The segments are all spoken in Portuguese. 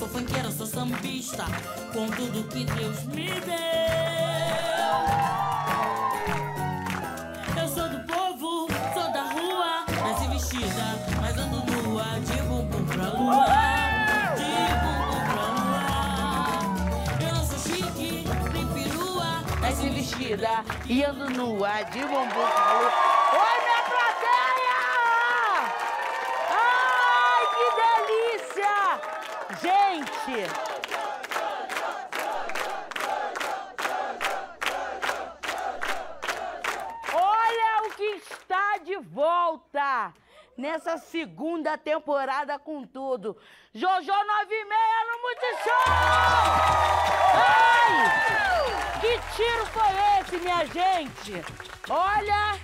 sou funkeira, sou sambista. Com tudo que Deus me deu. Eu sou do povo, sou da rua. Nasci vestida, mas ando nua. De bumbum pra lua. De bumbum pra lua. Eu não sou chique, nem perua. Nasci vestida e ando nua de bumbum pra lua. Oi, minha plateia! Ai, que delícia! Gente! Olha o que está de volta nessa segunda temporada com tudo. Jojo 96 no Multishow! Ai! Que tiro foi esse, minha gente? Olha,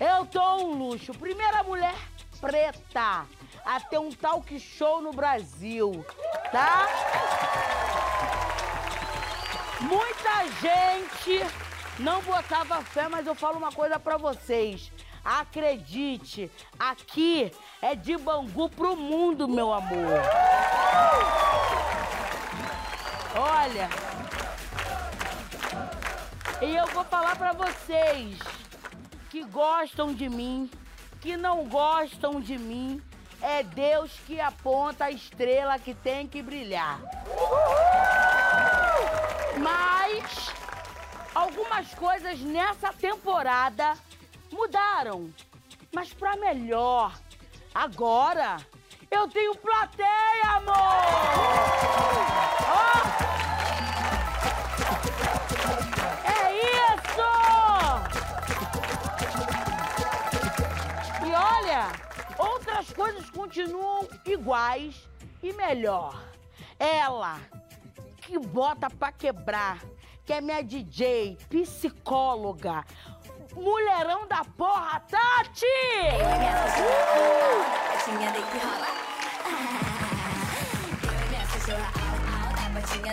eu tô um luxo. Primeira mulher preta a ter um talk show no Brasil, tá? Muita gente não botava fé, mas eu falo uma coisa pra vocês. Acredite, aqui é de Bangu pro mundo, meu amor. Olha, e eu vou falar pra vocês que gostam de mim, que não gostam de mim, é Deus que aponta a estrela que tem que brilhar. Mas algumas coisas nessa temporada mudaram, mas pra melhor. Agora eu tenho plateia, amor! Ó! É isso! E olha, outras coisas continuam iguais e melhor. Ela que bota pra quebrar, que é minha DJ, psicóloga, mulherão da porra, Tati!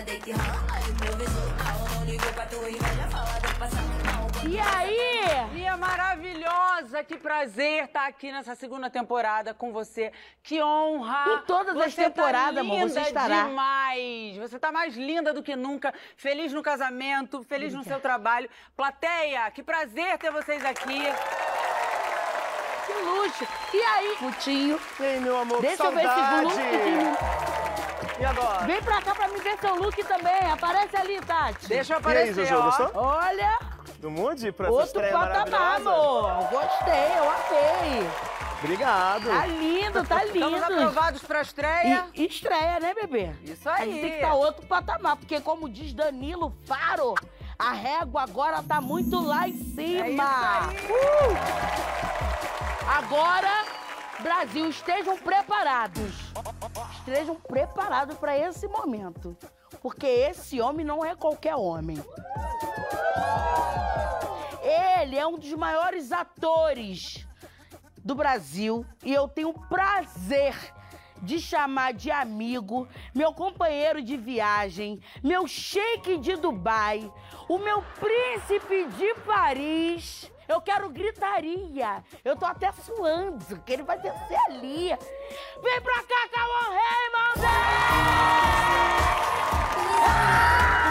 Deita e aí? Minha maravilhosa, que prazer estar aqui nessa segunda temporada com você. Que honra! Em todas as Você temporadas, tá amor, você estará. demais! Você tá mais linda do que nunca. Feliz no casamento, feliz no seu trabalho. Plateia, que prazer ter vocês aqui. Que luxo! E aí, Putinho? Ei, meu amor, que Deixa eu ver esse saudade. look. E agora? Vem pra cá pra me ver seu look também. Aparece ali, Tati. Deixa eu E aí, aparecer, Jojo, ó. gostou? Olha, Do Mude pra essa outro estreia patamar, amor. Gostei, eu amei. Obrigado. Tá lindo, tá lindo. Estamos aprovados pra estreia. E estreia, né, bebê? Isso A aí. gente tem que estar outro patamar, porque como diz Danilo Faro, a régua agora tá muito lá em cima. É isso Uh! Agora, Brasil, estejam preparados. Estejam preparados para esse momento. Porque esse homem não é qualquer homem. Ele é um dos maiores atores do Brasil e eu tenho o prazer de chamar de amigo meu companheiro de viagem, meu sheik de Dubai, o meu príncipe de Paris. Eu quero gritaria. Eu tô até suando, que ele vai descer ali. Vem pra cá, Raymond! Ai! Ai,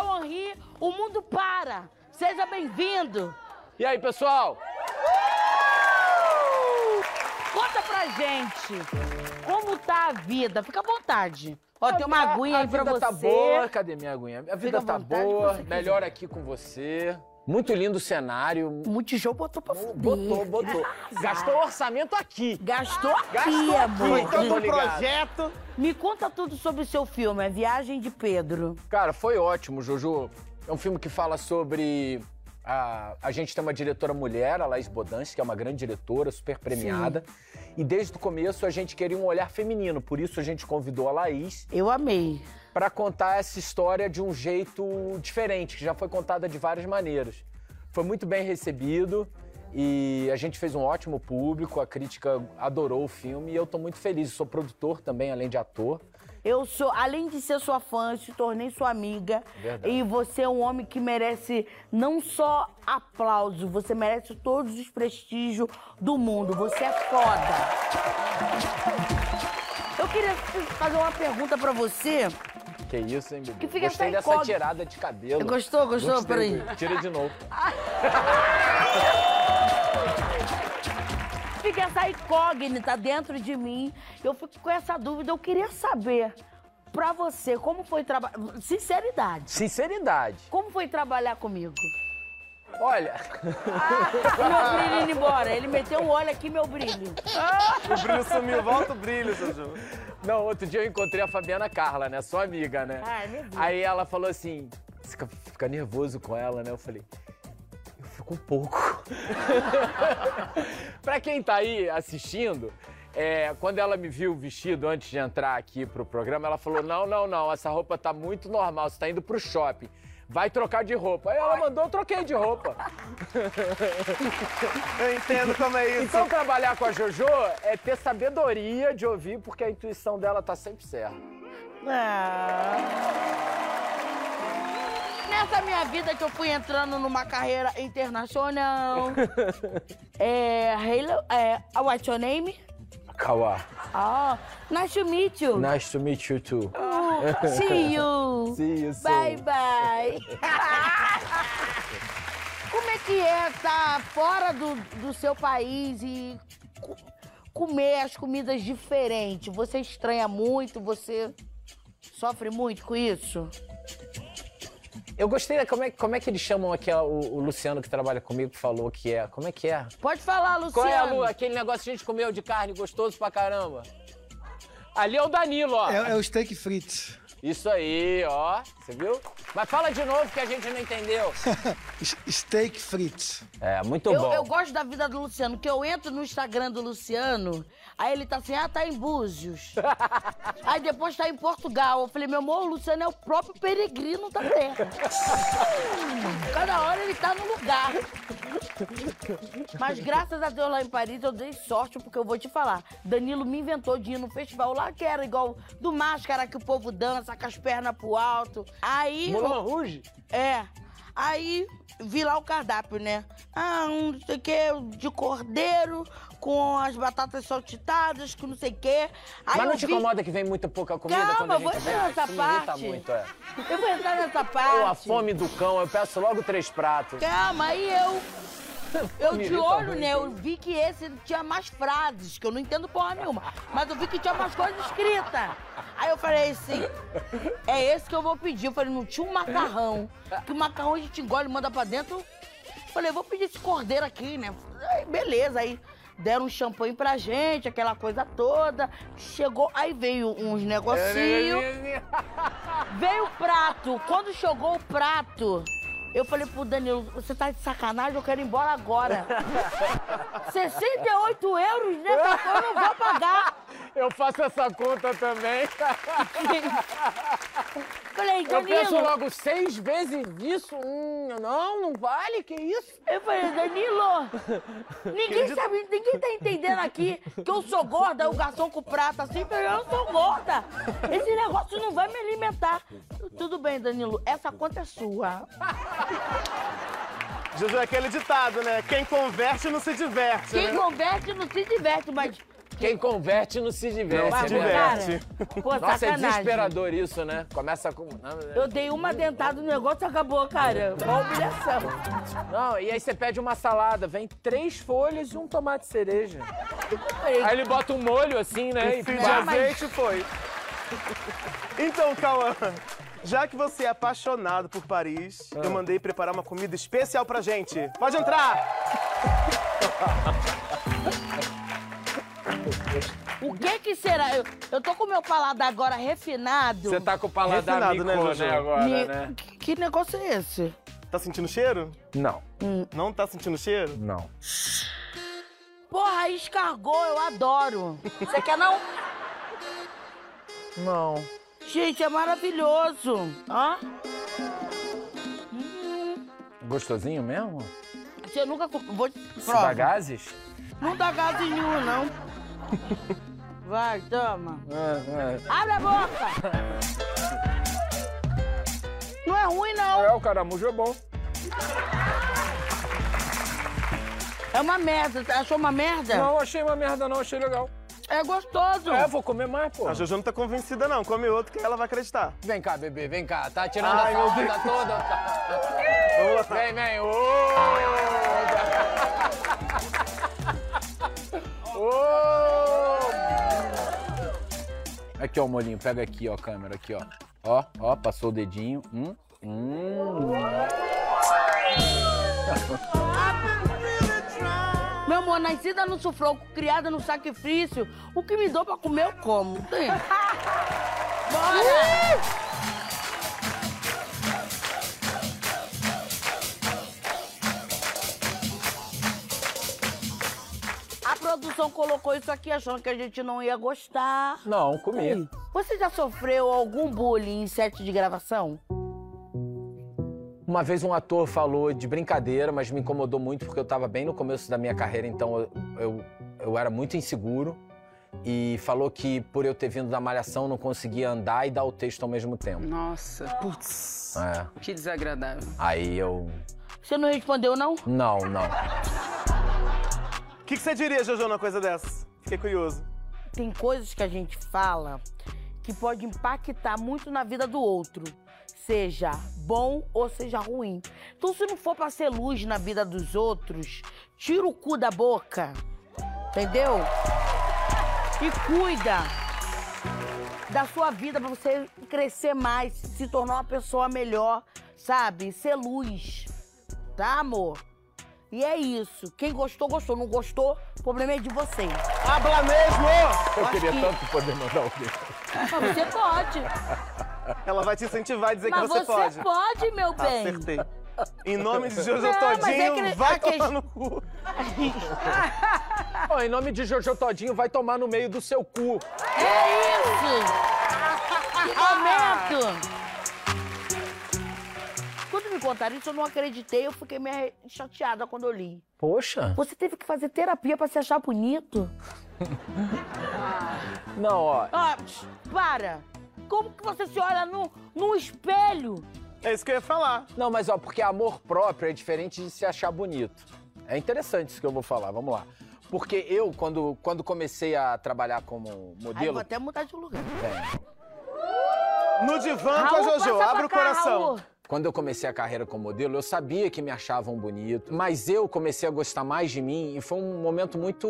que quando o mundo para. Seja bem-vindo! E aí, pessoal? Conta pra gente como tá a vida. Fica à vontade. Ó, tem uma A- aguinha a aí pra vida você. tá boa. Cadê minha aguinha? A vida à tá boa. Melhor aqui com você. Muito lindo o cenário. O Multishow botou pra fuder. Botou, botou. Gastou orçamento aqui. Gastou aqui, Gastou amor. aqui, então ligado. projeto. Me conta tudo sobre o seu filme, A Viagem de Pedro. Cara, foi ótimo, Jojo. É um filme que fala sobre A, a gente tem uma diretora mulher, a Laís Bodans, que é uma grande diretora, super premiada. E desde o começo a gente queria um olhar feminino, por isso a gente convidou a Laís Eu amei. Para contar essa história de um jeito diferente, que já foi contada de várias maneiras. Foi muito bem recebido e a gente fez um ótimo público, a crítica adorou o filme e eu tô muito feliz. Eu sou produtor também, além de ator. Eu sou, além de ser sua fã, eu te tornei sua amiga. Verdade. E você é um homem que merece não só aplauso, você merece todos os prestígios do mundo. Você é foda. Eu queria fazer uma pergunta pra você. Que isso, hein, bebê? Que fica Gostei essa dessa incógnita. tirada de cabelo. Gostou, gostou? Gostei. Peraí. Tira de novo. Fica essa incógnita dentro de mim. Eu fico com essa dúvida. Eu queria saber, pra você, como foi trabalhar. Sinceridade. Sinceridade. Como foi trabalhar comigo? Olha, meu brilho indo embora. Ele meteu o olho aqui, meu brilho. O brilho sumiu, volta o brilho, Juju. Não, outro dia eu encontrei a Fabiana Carla, né? Sua amiga, né? Ai, meu Deus. Aí ela falou assim: fica, fica nervoso com ela, né? Eu falei. Eu fico um pouco. pra quem tá aí assistindo, é, quando ela me viu vestido antes de entrar aqui pro programa, ela falou: Não, não, não, essa roupa tá muito normal, você tá indo pro shopping. Vai trocar de roupa. Aí ela mandou, eu troquei de roupa. Eu entendo como é isso. Então, trabalhar com a JoJo é ter sabedoria de ouvir, porque a intuição dela tá sempre certa. Ah. Nessa minha vida que eu fui entrando numa carreira internacional. é. Hello, é. What's your name? Kawa, Ah, nice to meet you. nice to meet you too. Oh, see you. See you soon. Bye, bye. Como é que é estar fora do, do seu país e co- comer as comidas diferentes? Você estranha muito? Você sofre muito com isso? Eu gostei, como é, como é que eles chamam aqui, ó, o, o Luciano que trabalha comigo, que falou que é. Como é que é? Pode falar, Luciano. Qual é a Lu? Aquele negócio que a gente comeu de carne gostoso pra caramba. Ali é o Danilo, ó. É, é o steak frites. Isso aí, ó. Você viu? Mas fala de novo que a gente não entendeu. Steak frites. É, muito Eu, bom. eu gosto da vida do Luciano, que eu entro no Instagram do Luciano, aí ele tá assim, ah, tá em Búzios. aí depois tá em Portugal. Eu falei, meu amor, o Luciano é o próprio peregrino da terra. Cada hora ele tá no lugar. Mas graças a Deus lá em Paris eu dei sorte, porque eu vou te falar. Danilo me inventou de ir no festival lá, que era igual do máscara que o povo dança com as pernas pro alto. Aí. Moulin Rouge? É. Aí vi lá o cardápio, né? Ah, um não sei o que, de cordeiro, com as batatas saltitadas, com não sei o quê. Aí Mas não te vi- incomoda que vem muito pouca comida Calma, quando a vou gente nessa Isso me irrita parte. muito, é. Eu vou entrar nessa parte. Ou a fome do cão, eu peço logo três pratos. Calma, aí eu. Eu de olho, né? Eu vi que esse tinha mais frases, que eu não entendo porra nenhuma. Mas eu vi que tinha mais coisas escritas. Aí eu falei assim, é esse que eu vou pedir. Eu falei, não tinha um macarrão. Que o macarrão a gente engole e manda pra dentro. Eu falei, vou pedir esse cordeiro aqui, né? Aí, beleza, aí deram um champanhe pra gente, aquela coisa toda. Chegou, aí veio uns negocinhos. Veio o prato. Quando chegou o prato, eu falei pro Danilo, você tá de sacanagem? Eu quero ir embora agora. 68 euros, né? Eu não vou pagar. Eu faço essa conta também. Falei, Eu penso Danilo. logo seis vezes isso. Hum, não, não vale, que isso? Eu falei, Danilo, ninguém sabe, ninguém tá entendendo aqui que eu sou gorda, o garçom com prato assim, eu sou gorda. Esse negócio não vai me alimentar. Tudo bem, Danilo, essa conta é sua. Juju, é aquele ditado, né? Quem converte não se diverte, Quem né? converte não se diverte, mas. Quem converte não se diverte. Não se diverte. Cara, pô, Nossa, é desesperador isso, né? Começa com. Eu dei uma dentada no negócio e acabou, cara. Uma humilhação. Não, e aí você pede uma salada, vem três folhas e um tomate cereja. Aí ele bota um molho assim, né? E de mas- azeite foi. Então, Cauã, já que você é apaixonado por Paris, Ah. eu mandei preparar uma comida especial pra gente. Pode entrar! O que que será? Eu, eu tô com meu paladar agora refinado. Você tá com o paladar Refinado, né, micro, Jojo? né, agora, Me- né? Que, que negócio é esse? Tá sentindo cheiro? Não, Não tá sentindo cheiro? não. Porra, escargot, eu adoro. Você quer não? Não. Gente, é maravilhoso. Ó, Gostosinho mesmo? você nunca... co- Vou... Se dá gases? Não dá gás nenhum, não. Vai, toma. É, Abre a boca! Não é ruim, é. não. É, o caramujo é bom. É uma merda. Você achou uma merda? Não, achei uma merda não, achei legal. É gostoso. É, vou comer mais, pô. A Jojo não tá convencida, não. Come outro que ela vai acreditar. Vem cá, bebê, vem cá. Tá tirando Ai, meu onda toda. Tá. Vem, vem. Ô! Ô! Aqui, ó, o molinho. Pega aqui, ó, câmera. Aqui, ó. Ó, ó, passou o dedinho. Hum, hum. Meu amor, nascida no sufoco, criada no sacrifício, o que me dou pra comer eu como. Tem. Bora! A produção colocou isso aqui achando que a gente não ia gostar. Não, comi. Você já sofreu algum bullying em set de gravação? Uma vez um ator falou de brincadeira, mas me incomodou muito porque eu estava bem no começo da minha carreira, então eu, eu, eu era muito inseguro. E falou que por eu ter vindo da malhação não conseguia andar e dar o texto ao mesmo tempo. Nossa, putz, É. que desagradável. Aí eu. Você não respondeu, não? Não, não. O que, que você diria, Jojo, numa coisa dessas? Fiquei curioso. Tem coisas que a gente fala que pode impactar muito na vida do outro. Seja bom ou seja ruim. Então, se não for pra ser luz na vida dos outros, tira o cu da boca. Entendeu? E cuida da sua vida pra você crescer mais, se tornar uma pessoa melhor, sabe? Ser luz. Tá, amor? E é isso. Quem gostou, gostou. Não gostou, o problema é de vocês. Habla mesmo! Eu Acho queria que- tanto poder mandar o dedo. Mas você pode. Ela vai te incentivar a dizer Mas que você, você pode. meu bem. Acertei. Em nome de Jojo Não, mas Todinho, é que- vai aquele- tomar no cu. Ó, em nome de Jojo Todinho, vai tomar no meio do seu cu. É isso! Que momento! Me contaram isso, eu não acreditei. Eu fiquei meio chateada quando eu li. Poxa. Você teve que fazer terapia pra se achar bonito? Não, ó. Ah, para! Como que você se olha no, no espelho? É isso que eu ia falar. Não, mas ó, porque amor próprio é diferente de se achar bonito. É interessante isso que eu vou falar, vamos lá. Porque eu, quando, quando comecei a trabalhar como Aí eu modelo. vou até mudar de lugar. No divã com a Jojo, abre o cá, coração. Raul. Quando eu comecei a carreira como modelo, eu sabia que me achavam bonito, mas eu comecei a gostar mais de mim e foi um momento muito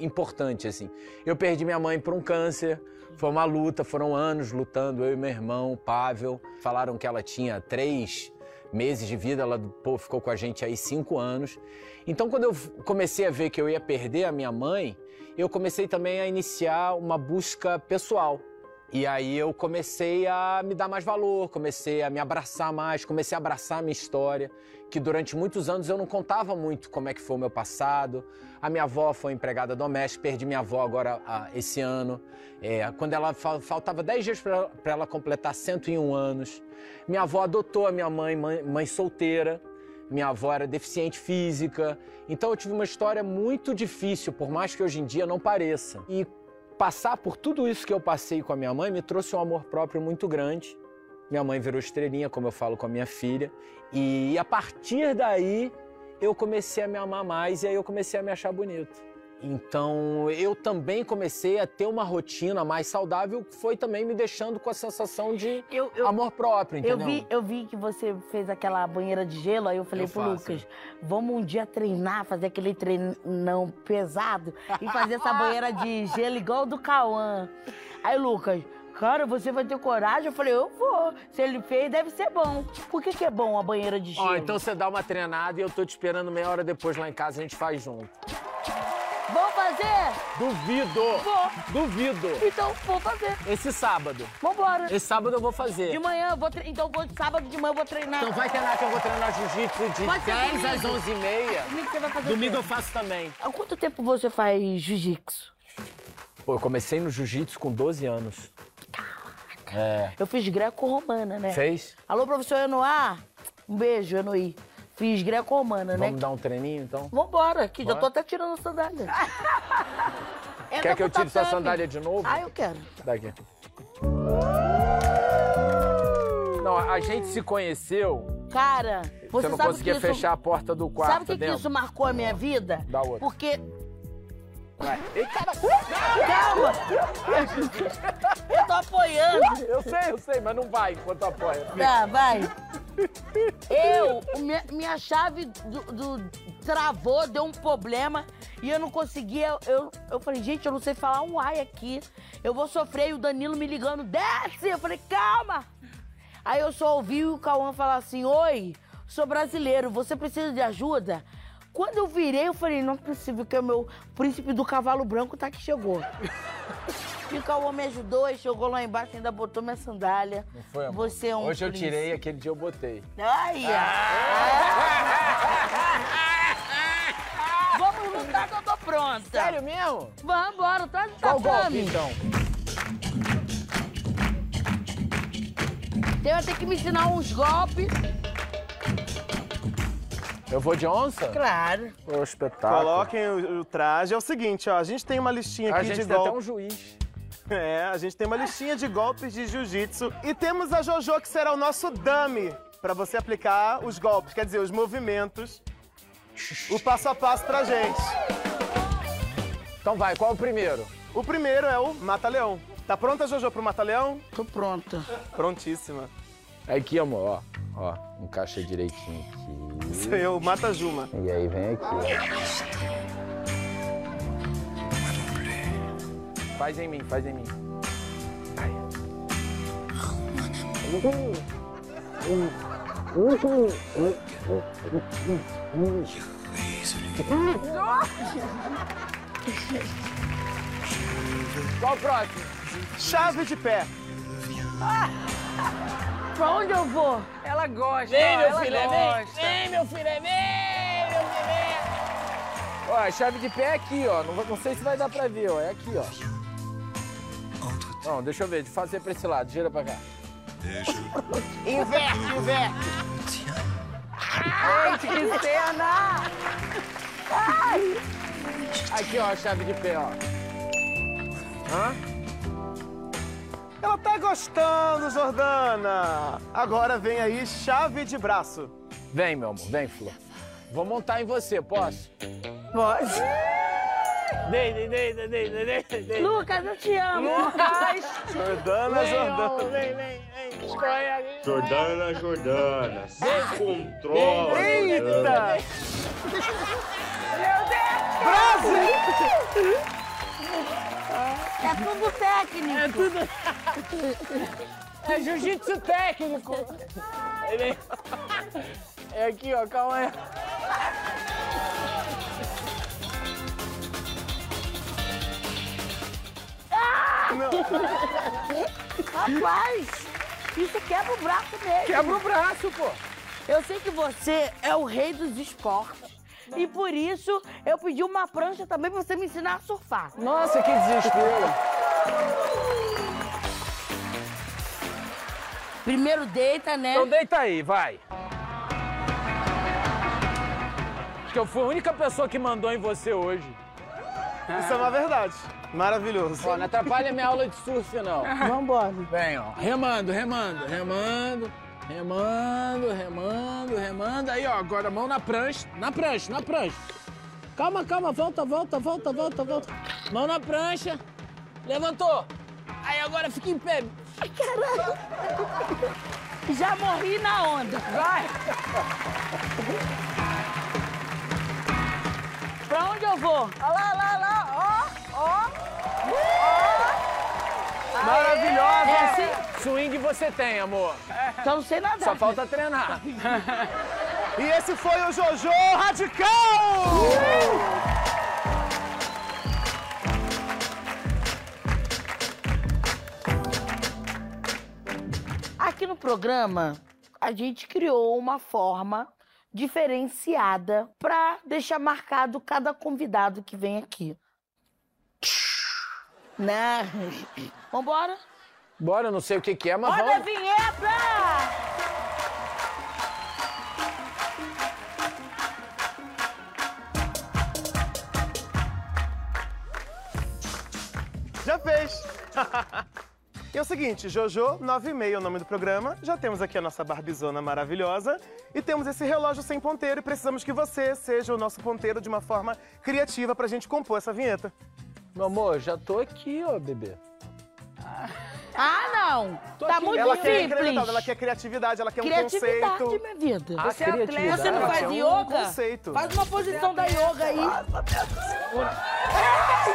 importante, assim. Eu perdi minha mãe por um câncer, foi uma luta, foram anos lutando, eu e meu irmão, Pavel. Falaram que ela tinha três meses de vida, ela pô, ficou com a gente aí cinco anos. Então, quando eu comecei a ver que eu ia perder a minha mãe, eu comecei também a iniciar uma busca pessoal. E aí eu comecei a me dar mais valor, comecei a me abraçar mais, comecei a abraçar a minha história, que durante muitos anos eu não contava muito como é que foi o meu passado. A minha avó foi empregada doméstica, perdi minha avó agora ah, esse ano. É, quando ela fa- faltava 10 dias para ela completar 101 anos. Minha avó adotou a minha mãe, mãe, mãe solteira. Minha avó era deficiente física. Então eu tive uma história muito difícil, por mais que hoje em dia não pareça. E passar por tudo isso que eu passei com a minha mãe me trouxe um amor próprio muito grande. Minha mãe virou estrelinha, como eu falo com a minha filha. E a partir daí eu comecei a me amar mais e aí eu comecei a me achar bonito. Então eu também comecei a ter uma rotina mais saudável, que foi também me deixando com a sensação de Eu, eu, amor próprio, eu, entendeu? vi, eu vi que você fez aquela banheira de gelo, aí eu falei Eu pro faço. Lucas, vamos um dia treinar, fazer aquele treinão pesado e fazer essa banheira de gelo igual do Cauã. Aí Lucas, cara, você vai ter coragem? Eu falei, eu vou. Se ele fez, deve ser bom. Por que, que é bom a banheira de gelo? Ó, então você dá uma treinada e eu tô te esperando meia hora depois lá em casa, a gente faz junto. Fazer? Duvido. Vou. Duvido. Então, vou fazer. Esse sábado. Vambora. Esse sábado eu vou fazer. De manhã, eu vou tre... então vou, sábado de manhã eu vou treinar. Então vai treinar que eu vou treinar jiu-jitsu de Pode ser 10 domingo. às 11h30. Domingo você vai fazer Domingo eu faço também. Há quanto tempo você faz jiu-jitsu? Pô, eu comecei no jiu-jitsu com 12 anos. É. Eu fiz greco-romana, né? Fez? Alô, professor Enoá? Um beijo, Enoí. Fiz greco-romana, né? Vamos dar um treininho então? Vambora, que já tô até tirando a sandália. Quer que eu tire sua sandália de novo? Ah, eu quero. Daqui. Não, a gente se conheceu, Cara, você, você, não sabe conseguia que isso... fechar a porta do quarto Sabe o que, que isso marcou a minha vida? Dá outra. Porque... Vai. Ei, cara, Calma! eu tô apoiando. eu sei, eu sei, mas não vai enquanto apoia. Tá, vai. Eu, minha, minha chave do, do- travou, deu um problema e eu não conseguia. Eu, eu falei, gente, eu não sei falar um ai aqui. Eu vou sofrer e o Danilo me ligando, desce! Eu falei, calma! Aí eu só ouvi o Cauã falar assim: Oi, sou brasileiro, você precisa de ajuda? Quando eu virei, eu falei, não é possível que o meu príncipe do cavalo branco tá que chegou. E o Cauã me ajudou, e chegou lá embaixo, ainda botou minha sandália. Não foi, amor? Você é um Hoje eu príncipe. tirei, aquele dia eu botei. Ai, ó. Vamos lutar que eu tô pronta. Sério mesmo? Vamos embora, traz o Qual golpe, então? Você vai ter que me ensinar uns golpes. Eu vou de onça? Claro. Ô, espetáculo. Coloquem o, o traje. É o seguinte, ó, a gente tem uma listinha A aqui gente de tem até um golpes. juiz. É, a gente tem uma listinha de golpes de jiu-jitsu. E temos a Jojo, que será o nosso dummy, pra você aplicar os golpes, quer dizer, os movimentos, o passo a passo pra gente. Então vai, qual é o primeiro? O primeiro é o Mata-Leão. Tá pronta, Jojo, pro Mata-Leão? Tô pronta. Prontíssima. Aqui, amor, ó. Ó, encaixa direitinho aqui. Isso aí é o Mata-Juma. E aí vem aqui, ó. Faz em mim, faz em mim. Ai. Qual o próximo? Chave de pé. Pra onde eu vou? Ela gosta, Vem, meu ela filho, é vem, vem, meu filho, é vem, meu vem. Ó, a chave de pé é aqui, ó. Não, não sei se vai dar pra ver, ó. É aqui, ó. Não, deixa eu ver, de fazer pra esse lado, gira pra cá. Inverte, inverte. Gente, que cena! Aqui, ó, a chave de pé, ó. Hã? Ela tá gostando, Jordana. Agora vem aí chave de braço. Vem, meu amor, vem, Flor. Vou montar em você, posso? Pode. Dei, dei, dei, dei, dei, dei, dei, dei. Lucas, eu te amo. Jordana, Vem, Jordana. amor, vem, vem, vem. Escorre aqui. Jordana, Jordana, se controla. Jordana. Eita! Brasil! É tudo técnico. É tudo. É jiu-jitsu técnico. Ele- É aqui, ó, calma aí. Rapaz, isso quebra o braço mesmo. Quebra o braço, pô. Eu sei que você é o rei dos esportes. E por isso eu pedi uma prancha também pra você me ensinar a surfar. Nossa, que desespero. Primeiro deita, né? Então deita aí, vai. Acho que eu fui a única pessoa que mandou em você hoje. Isso é uma verdade. Maravilhoso. Ó, não atrapalha minha aula de surf, não. Vambora. Vem, ó. Remando, remando, remando. Remando, remando, remando. Aí, ó, agora mão na prancha. Na prancha, na prancha. Calma, calma, volta, volta, volta, volta, volta. Mão na prancha. Levantou. Aí agora fica em pé. Já morri na onda. Vai! Pra onde eu vou? Olha lá, lá, lá, ó. Maravilhosa! É assim? Swing você tem, amor. Então sei nada. Só falta treinar. e esse foi o Jojo Radical! Uh! Aqui no programa, a gente criou uma forma diferenciada para deixar marcado cada convidado que vem aqui. Né? Vambora? Bora, eu não sei o que, que é, mas Roda a vamos. vinheta! Já fez! e é o seguinte, Jojo, 9 e meia é o nome do programa. Já temos aqui a nossa barbizona maravilhosa. E temos esse relógio sem ponteiro e precisamos que você seja o nosso ponteiro de uma forma criativa pra gente compor essa vinheta. Meu amor, já tô aqui, ó, bebê. Ah, não! Tá aqui. muito ela quer simples. incrementar, ela quer criatividade, ela quer um conceito. minha vida. Ah, Você é atleta. Você não faz quer um yoga? conceito. Faz uma posição da yoga aí.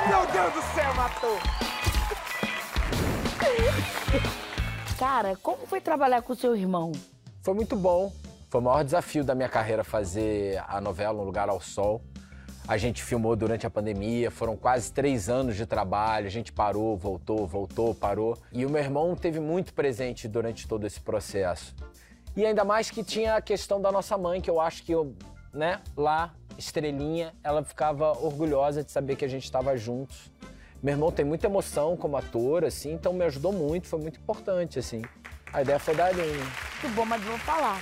Meu Deus do céu, matou! Cara, como foi trabalhar com seu irmão? Foi muito bom. Foi o maior desafio da minha carreira fazer a novela Um Lugar ao Sol. A gente filmou durante a pandemia, foram quase três anos de trabalho, a gente parou, voltou, voltou, parou. E o meu irmão teve muito presente durante todo esse processo. E ainda mais que tinha a questão da nossa mãe, que eu acho que eu, né, lá, estrelinha, ela ficava orgulhosa de saber que a gente estava juntos. Meu irmão tem muita emoção como ator, assim, então me ajudou muito, foi muito importante, assim. A ideia foi da Aline. Muito bom, mas vou falar.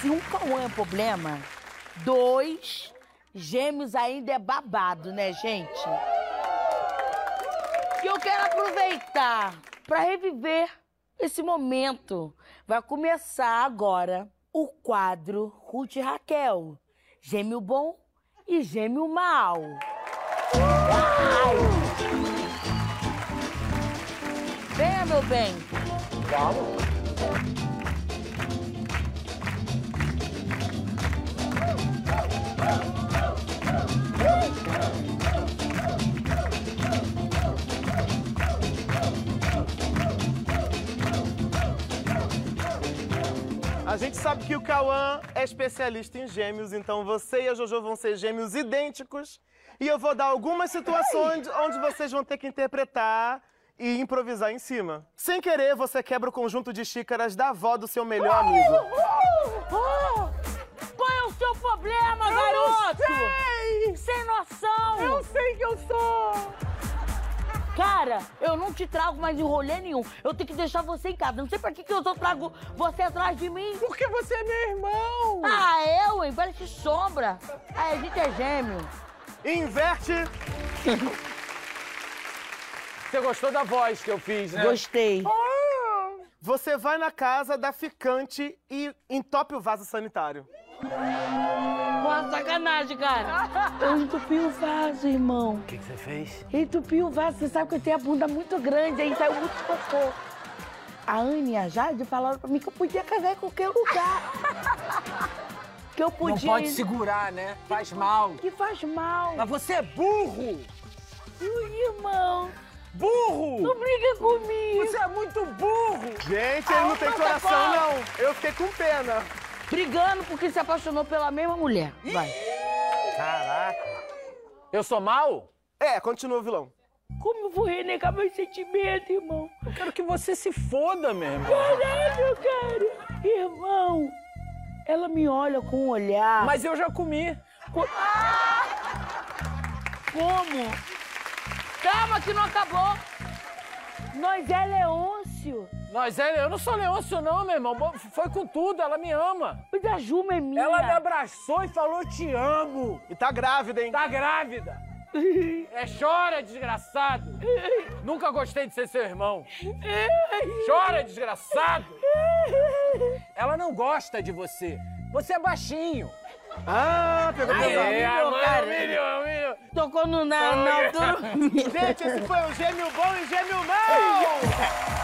Se um Cauã é problema, dois gêmeos ainda é babado, né, gente? E eu quero aproveitar para reviver esse momento. Vai começar agora o quadro Ruth e Raquel. Gêmeo bom e gêmeo mal. Vai! Venha, meu bem. Calma. A gente sabe que o Cauã é especialista em gêmeos, então você e a Jojo vão ser gêmeos idênticos. E eu vou dar algumas situações onde vocês vão ter que interpretar e improvisar em cima. Sem querer, você quebra o conjunto de xícaras da avó do seu melhor amigo. Te trago mais em rolê nenhum. Eu tenho que deixar você em casa. Não sei pra que, que eu só trago você atrás de mim. Porque você é meu irmão! Ah, eu, hein? Parece sombra. Ah, a gente é gêmeo. Inverte. Você gostou da voz que eu fiz, né? Gostei. Você vai na casa da ficante e entope o vaso sanitário. Pô, sacanagem, cara. Eu entupi o vaso, irmão. O que, que você fez? Entupi o vaso. Você sabe que eu tenho a bunda muito grande, aí saiu muito cocô. A Anne e a Jade falaram pra mim que eu podia cagar em qualquer lugar. que eu Não podia pode ir- segurar, né? Faz mal. Que faz mal. Mas você é burro! Ui, irmão, Burro! não briga comigo. Você é muito burro! Gente, ele não tem coração, tá não. Eu fiquei com pena. Brigando porque se apaixonou pela mesma mulher. Vai. Caraca. Eu sou mal? É, continua o vilão. Como eu vou renegar meus sentimentos, irmão? Eu quero que você se foda, meu irmão. Caralho, cara. Irmão, ela me olha com um olhar. Mas eu já comi. Como? Calma que não acabou. Nós é Leôncio. Nós é, eu não sou Leôncio, não, meu irmão. Foi com tudo, ela me ama. Mas a Juma é minha. Ela me abraçou e falou: te amo. E tá grávida, hein? Tá grávida. É, chora, desgraçado. Nunca gostei de ser seu irmão. Chora, desgraçado. Ela não gosta de você. Você é baixinho. Ah, pegou. É, humilhou, cara. Tocou no na, na altura. Gente, esse foi o gêmeo bom e gêmeo mal.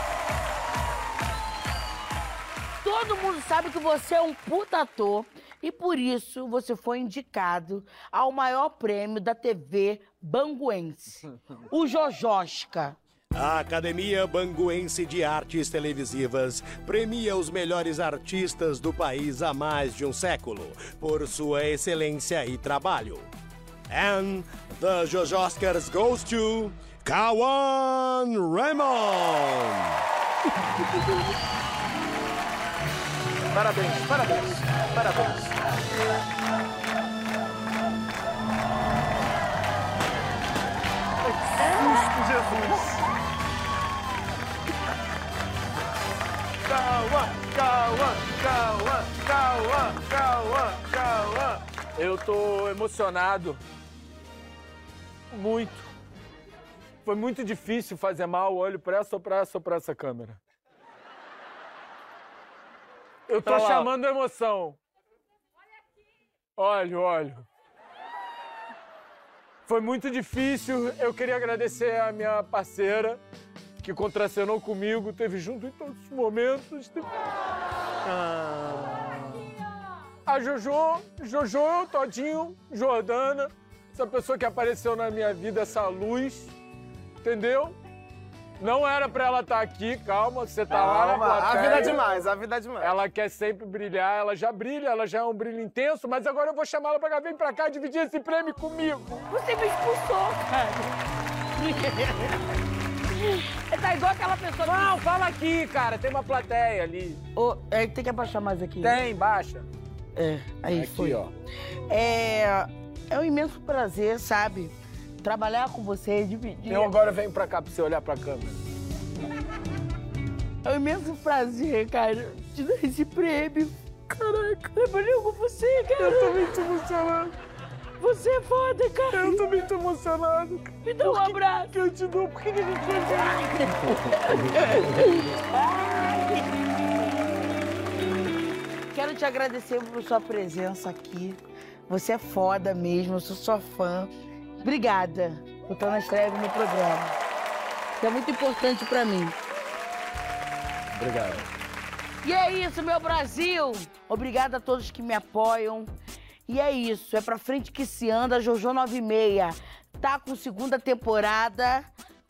Todo mundo sabe que você é um puta ator e por isso você foi indicado ao maior prêmio da TV banguense, o Jojosca. A Academia Banguense de Artes Televisivas premia os melhores artistas do país há mais de um século por sua excelência e trabalho. And the Jojo Oscars goes to Kawan Raymond. Parabéns, parabéns, parabéns. Susto, Jesus! Cauã, Cauã, Cauã, Cauã, Cauã, Cauã. Eu tô emocionado. Muito. Foi muito difícil fazer mal. Olho pra essa ou pra essa ou pra essa câmera. Eu tô lá. chamando emoção. Olho, olho. Foi muito difícil. Eu queria agradecer a minha parceira, que contracenou comigo, teve junto em todos os momentos. Teve- A Jojo, Jojo, Todinho, Jordana, essa pessoa que apareceu na minha vida, essa luz, entendeu? Não era pra ela estar aqui, calma, você tá lá na Calma, a plateia. vida é demais, a vida é demais. Ela quer sempre brilhar, ela já brilha, ela já é um brilho intenso, mas agora eu vou chamar ela pra cá, vem pra cá dividir esse prêmio comigo. Você me expulsou, cara. tá igual aquela pessoa que... Não, fala aqui, cara, tem uma plateia ali. Ô, é, tem que abaixar mais aqui. Tem, baixa. É, aí Aqui, foi. ó. É, é um imenso prazer, sabe? Trabalhar com você, dividir. Eu agora venho pra cá pra você olhar pra câmera. É um imenso prazer, cara, te dar esse prêmio. Caraca, trabalhei com você, cara. Eu tô muito emocionado. Você é foda, cara. Eu tô muito emocionado. Me dá um abraço. Que eu te dou, por que, que a gente Quero te agradecer por sua presença aqui. Você é foda mesmo, eu sou sua fã. Obrigada por estar na estreia do meu programa. Isso é muito importante pra mim. Obrigado. E é isso, meu Brasil! Obrigada a todos que me apoiam. E é isso, é pra frente que se anda, Jojo 96. Tá com segunda temporada,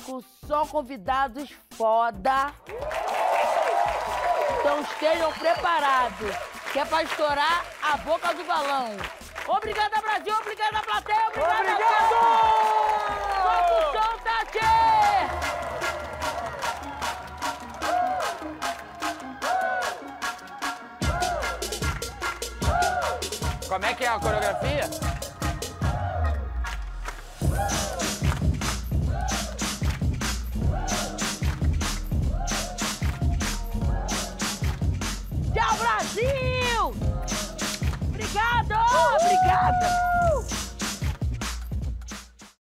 com só convidados foda. Então estejam preparados, que é pra estourar a boca do balão. Obrigada, Brasil! Obrigada, plateia! Obrigada, Obrigado! Como é que é a coreografia? Obrigada!